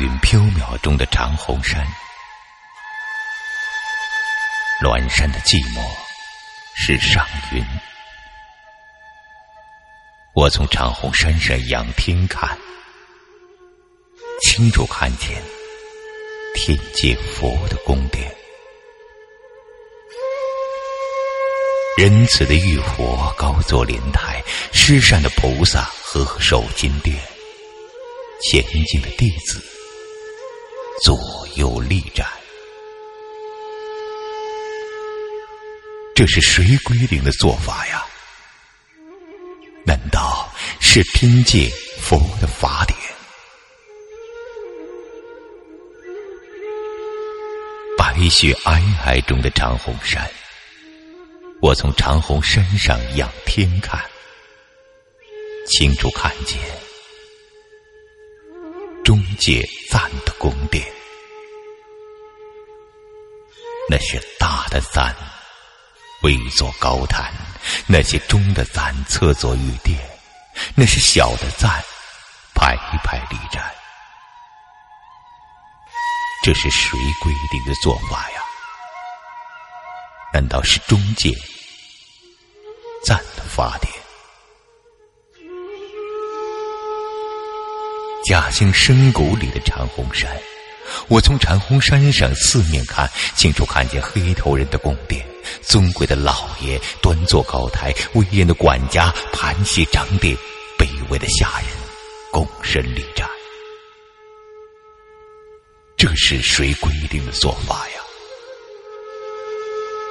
云飘渺中的长虹山，峦山的寂寞是上云。我从长虹山上仰天看，清楚看见天界佛的宫殿，仁慈的玉佛高坐莲台，施善的菩萨合手金殿，前进的弟子左右立展。这是谁规定的做法呀？难道是天界佛的法典？白雪皑皑中的长虹山，我从长虹山上仰天看，清楚看见中界赞的宫殿，那是大的赞。为座高谈，那些中的赞侧坐玉殿，那些小的赞排排立展。这是谁规定的做法呀？难道是中介赞的法典？嘉兴深谷里的长虹山，我从长虹山上四面看，清楚看见黑头人的宫殿。尊贵的老爷端坐高台，威严的管家盘膝长殿，卑微的下人躬身立战。这是谁规定的做法呀？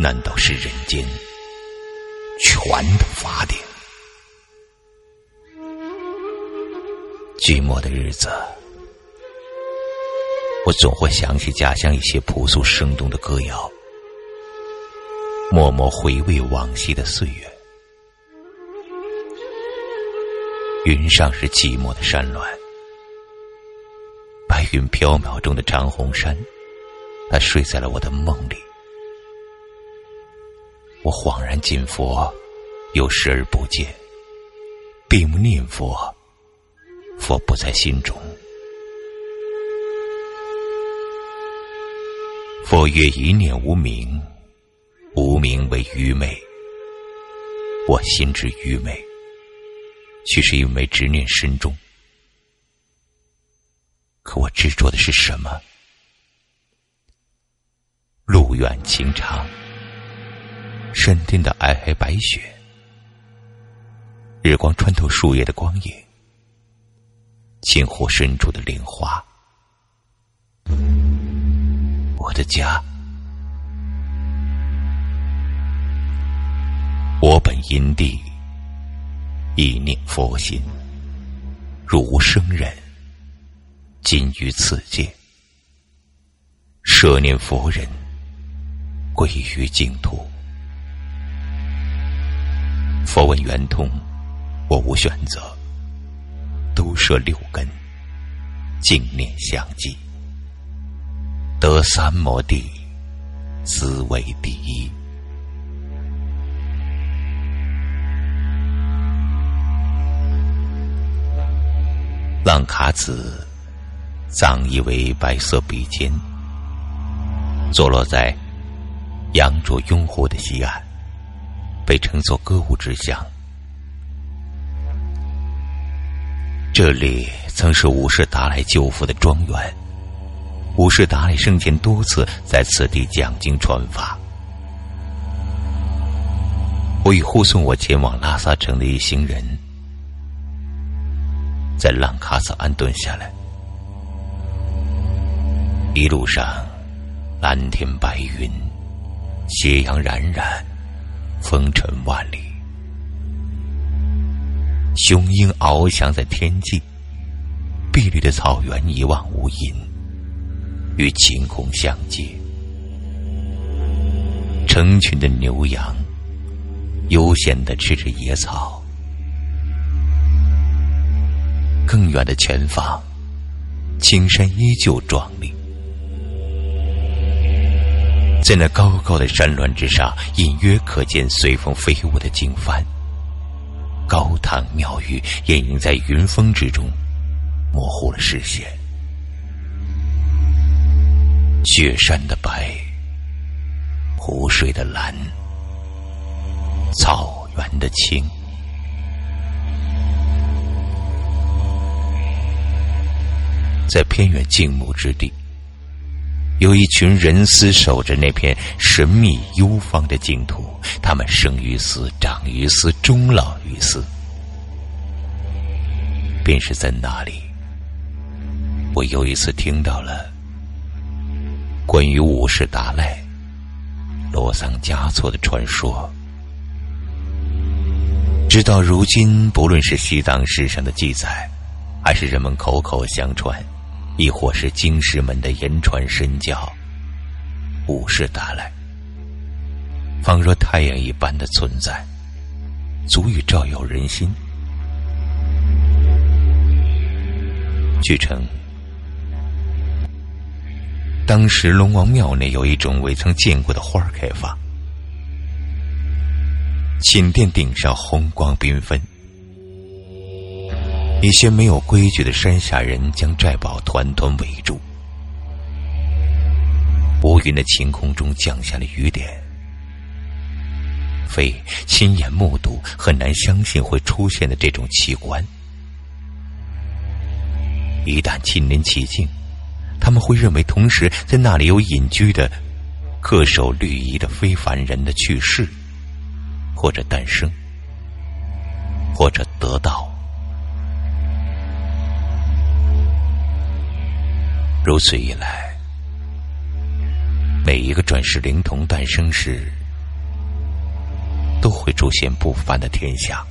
难道是人间全的法典？寂寞的日子，我总会想起家乡一些朴素生动的歌谣。默默回味往昔的岁月，云上是寂寞的山峦，白云飘渺中的长虹山，它睡在了我的梦里。我恍然进佛，又视而不见，闭目念佛，佛不在心中。佛曰：一念无明。无名为愚昧，我心之愚昧，却是因为执念深重。可我执着的是什么？路远情长，山巅的皑皑白雪，日光穿透树叶的光影，青湖深处的莲花，我的家。我本因地，一念佛心，如无生人，今于此界，舍念佛人，归于净土。佛问圆通，我无选择，都摄六根，净念相继，得三摩地，滋为第一。浪卡子，葬一为白色笔尖，坐落在羊卓雍湖的西岸，被称作歌舞之乡。这里曾是五世达赖舅父的庄园，五世达赖生前多次在此地讲经传法。我与护送我前往拉萨城的一行人。在浪卡萨安顿下来，一路上蓝天白云，斜阳冉冉，风尘万里。雄鹰翱翔在天际，碧绿的草原一望无垠，与晴空相接。成群的牛羊悠闲的吃着野草。更远的前方，青山依旧壮丽。在那高高的山峦之上，隐约可见随风飞舞的经幡。高堂庙宇掩映在云峰之中，模糊了视线。雪山的白，湖水的蓝，草原的青。在偏远静穆之地，有一群人厮守着那片神秘幽芳的净土。他们生于斯，长于斯，终老于斯。便是在那里，我又一次听到了关于武士达赖、罗桑嘉措的传说。直到如今，不论是西藏史上的记载，还是人们口口相传。亦或是京师门的言传身教，武士达赖，仿若太阳一般的存在，足以照耀人心。据称，当时龙王庙内有一种未曾见过的花开放，寝殿顶上红光缤纷。一些没有规矩的山下人将寨堡团团围住。乌云的晴空中降下了雨点，非亲眼目睹很难相信会出现的这种奇观。一旦亲临其境，他们会认为同时在那里有隐居的、恪守律仪的非凡人的去世，或者诞生，或者得到。如此一来，每一个转世灵童诞生时，都会出现不凡的天象。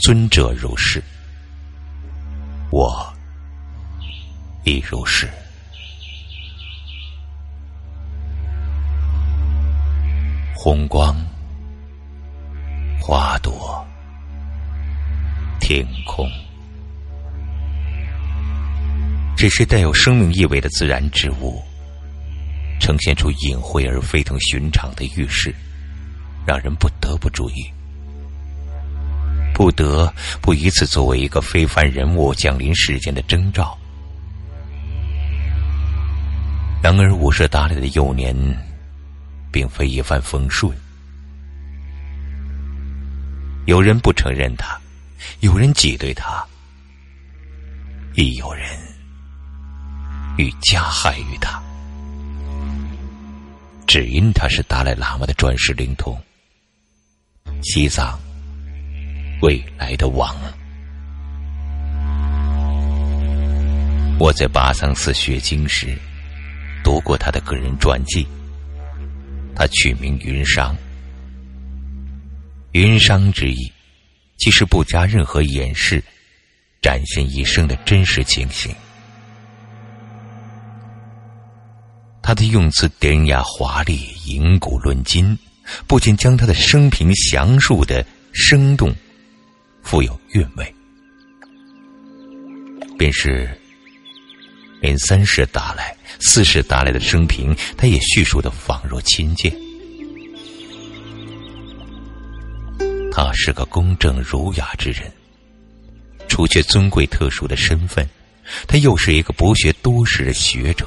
尊者如是，我亦如是。红光、花朵、天空。只是带有生命意味的自然之物，呈现出隐晦而非同寻常的预示，让人不得不注意，不得不以此作为一个非凡人物降临世间的征兆。然而，五舍达赖的幼年，并非一帆风顺，有人不承认他，有人挤兑他，亦有人。欲加害于他，只因他是达赖喇嘛的转世灵童，西藏未来的王。我在巴桑寺学经时，读过他的个人传记。他取名云商，云商之意，即是不加任何掩饰，展现一生的真实情形。他的用词典雅华丽，引古论今，不仅将他的生平详述的生动、富有韵味，便是连三世达赖、四世达赖的生平，他也叙述的仿若亲见。他是个公正儒雅之人，除却尊贵特殊的身份，他又是一个博学多识的学者。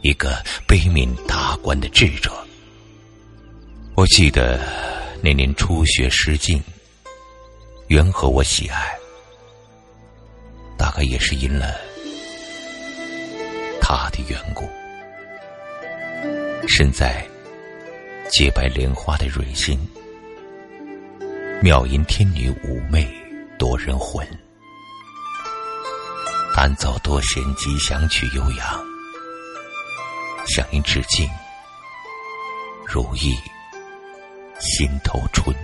一个悲悯达观的智者。我记得那年初学诗经，缘何我喜爱？大概也是因了他的缘故。身在洁白莲花的蕊心，妙音天女妩媚夺人魂，弹奏多弦吉祥曲悠扬。向您致敬，如意心头春。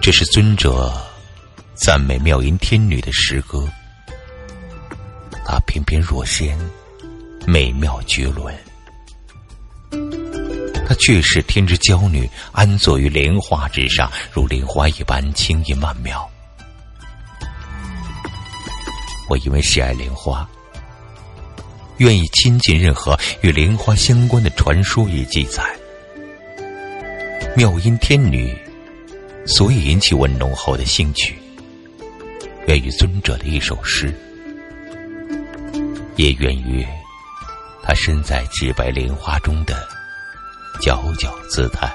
这是尊者赞美妙音天女的诗歌，她翩翩若仙，美妙绝伦。她却是天之娇女，安坐于莲花之上，如莲花一般轻盈曼妙。我因为喜爱莲花，愿意亲近任何与莲花相关的传说与记载。妙音天女，所以引起我浓厚的兴趣。源于尊者的一首诗，也源于他身在洁白莲花中的皎皎姿态，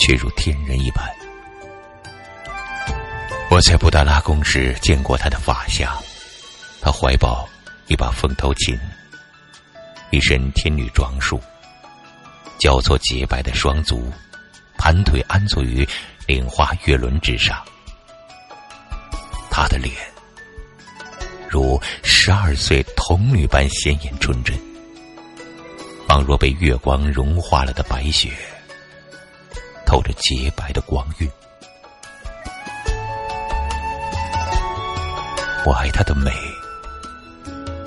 却如天人一般。我在布达拉宫时见过他的法相，他怀抱一把凤头琴，一身天女装束，交错洁白的双足，盘腿安坐于莲花月轮之上。他的脸如十二岁童女般鲜艳纯真，仿若被月光融化了的白雪，透着洁白的光晕。我爱她的美，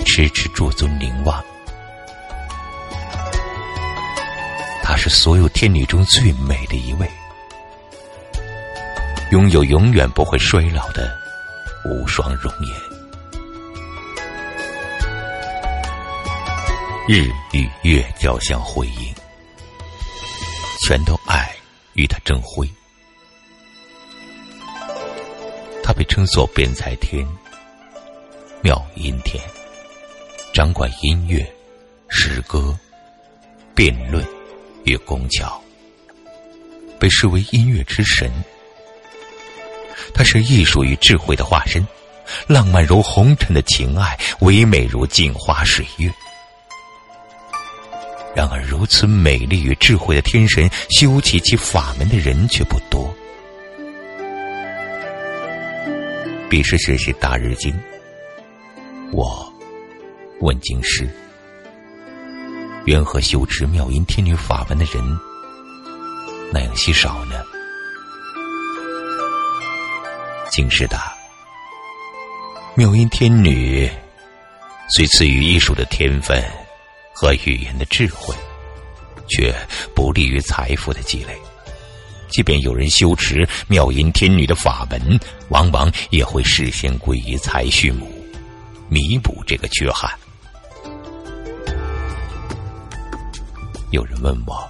迟迟驻足凝望。她是所有天女中最美的一位，拥有永远不会衰老的无双容颜。日与月交相辉映，全都爱与他争辉。他被称作辩才天。妙音天，掌管音乐、诗歌、辩论与工巧，被视为音乐之神。他是艺术与智慧的化身，浪漫如红尘的情爱，唯美如镜花水月。然而，如此美丽与智慧的天神，修起其法门的人却不多。彼时学习大日经。我问经师：“缘何修持妙音天女法门的人那样稀少呢？”经师答：“妙音天女虽赐予艺术的天分和语言的智慧，却不利于财富的积累。即便有人修持妙音天女的法门，往往也会事先归于财畜母。”弥补这个缺憾。有人问我：“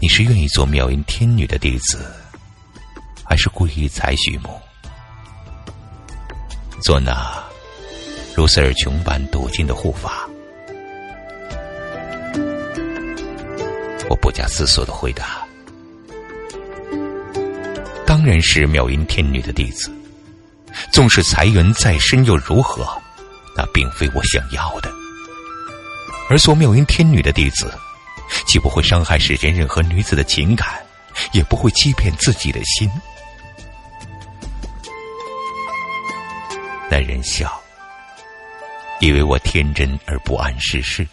你是愿意做妙音天女的弟子，还是皈依才须母，做那如斯尔琼般笃金的护法？”我不假思索的回答：“当然是妙音天女的弟子。”纵使财源再深又如何？那并非我想要的。而做妙音天女的弟子，既不会伤害世间任何女子的情感，也不会欺骗自己的心。那人笑，以为我天真而不谙世事。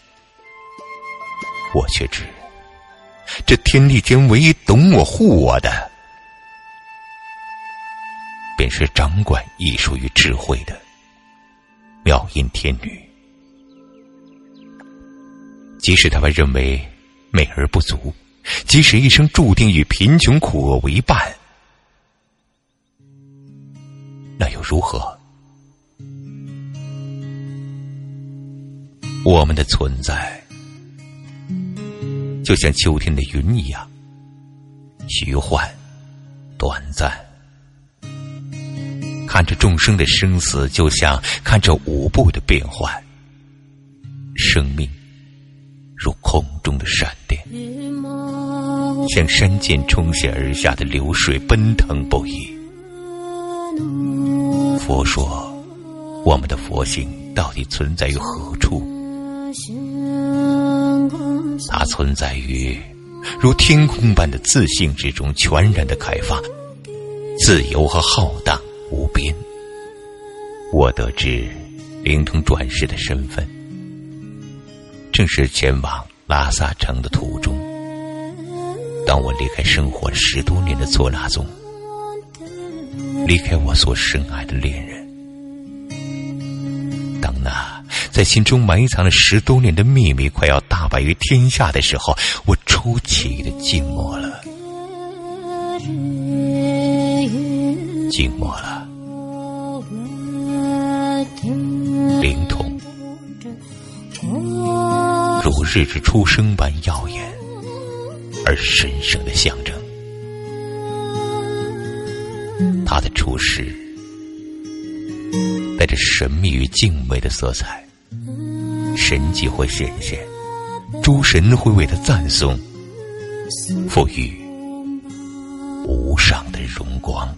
我却知，这天地间唯一懂我、护我的。便是掌管艺术与智慧的妙音天女。即使他们认为美而不足，即使一生注定与贫穷苦厄为伴，那又如何？我们的存在，就像秋天的云一样，虚幻、短暂。看着众生的生死，就像看着舞步的变换。生命如空中的闪电，像山涧冲泻而下的流水，奔腾不已。佛说，我们的佛性到底存在于何处？它存在于如天空般的自信之中，全然的开放、自由和浩荡。无边。我得知灵通转世的身份，正是前往拉萨城的途中。当我离开生活十多年的错拉宗，离开我所深爱的恋人，当那在心中埋藏了十多年的秘密快要大白于天下的时候，我出奇的静默了，静默了。如日之初生般耀眼而神圣的象征。他的出世，带着神秘与敬畏的色彩，神迹会显现，诸神会为他赞颂，赋予无上的荣光。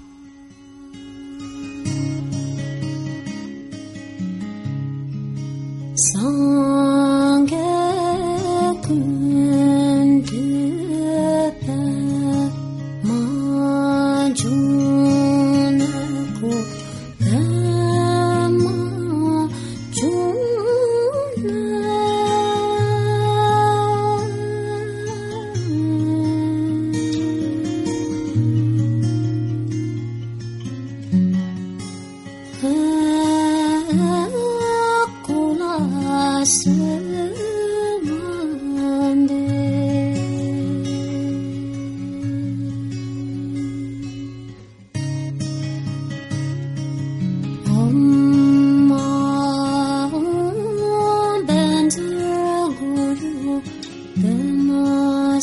de moi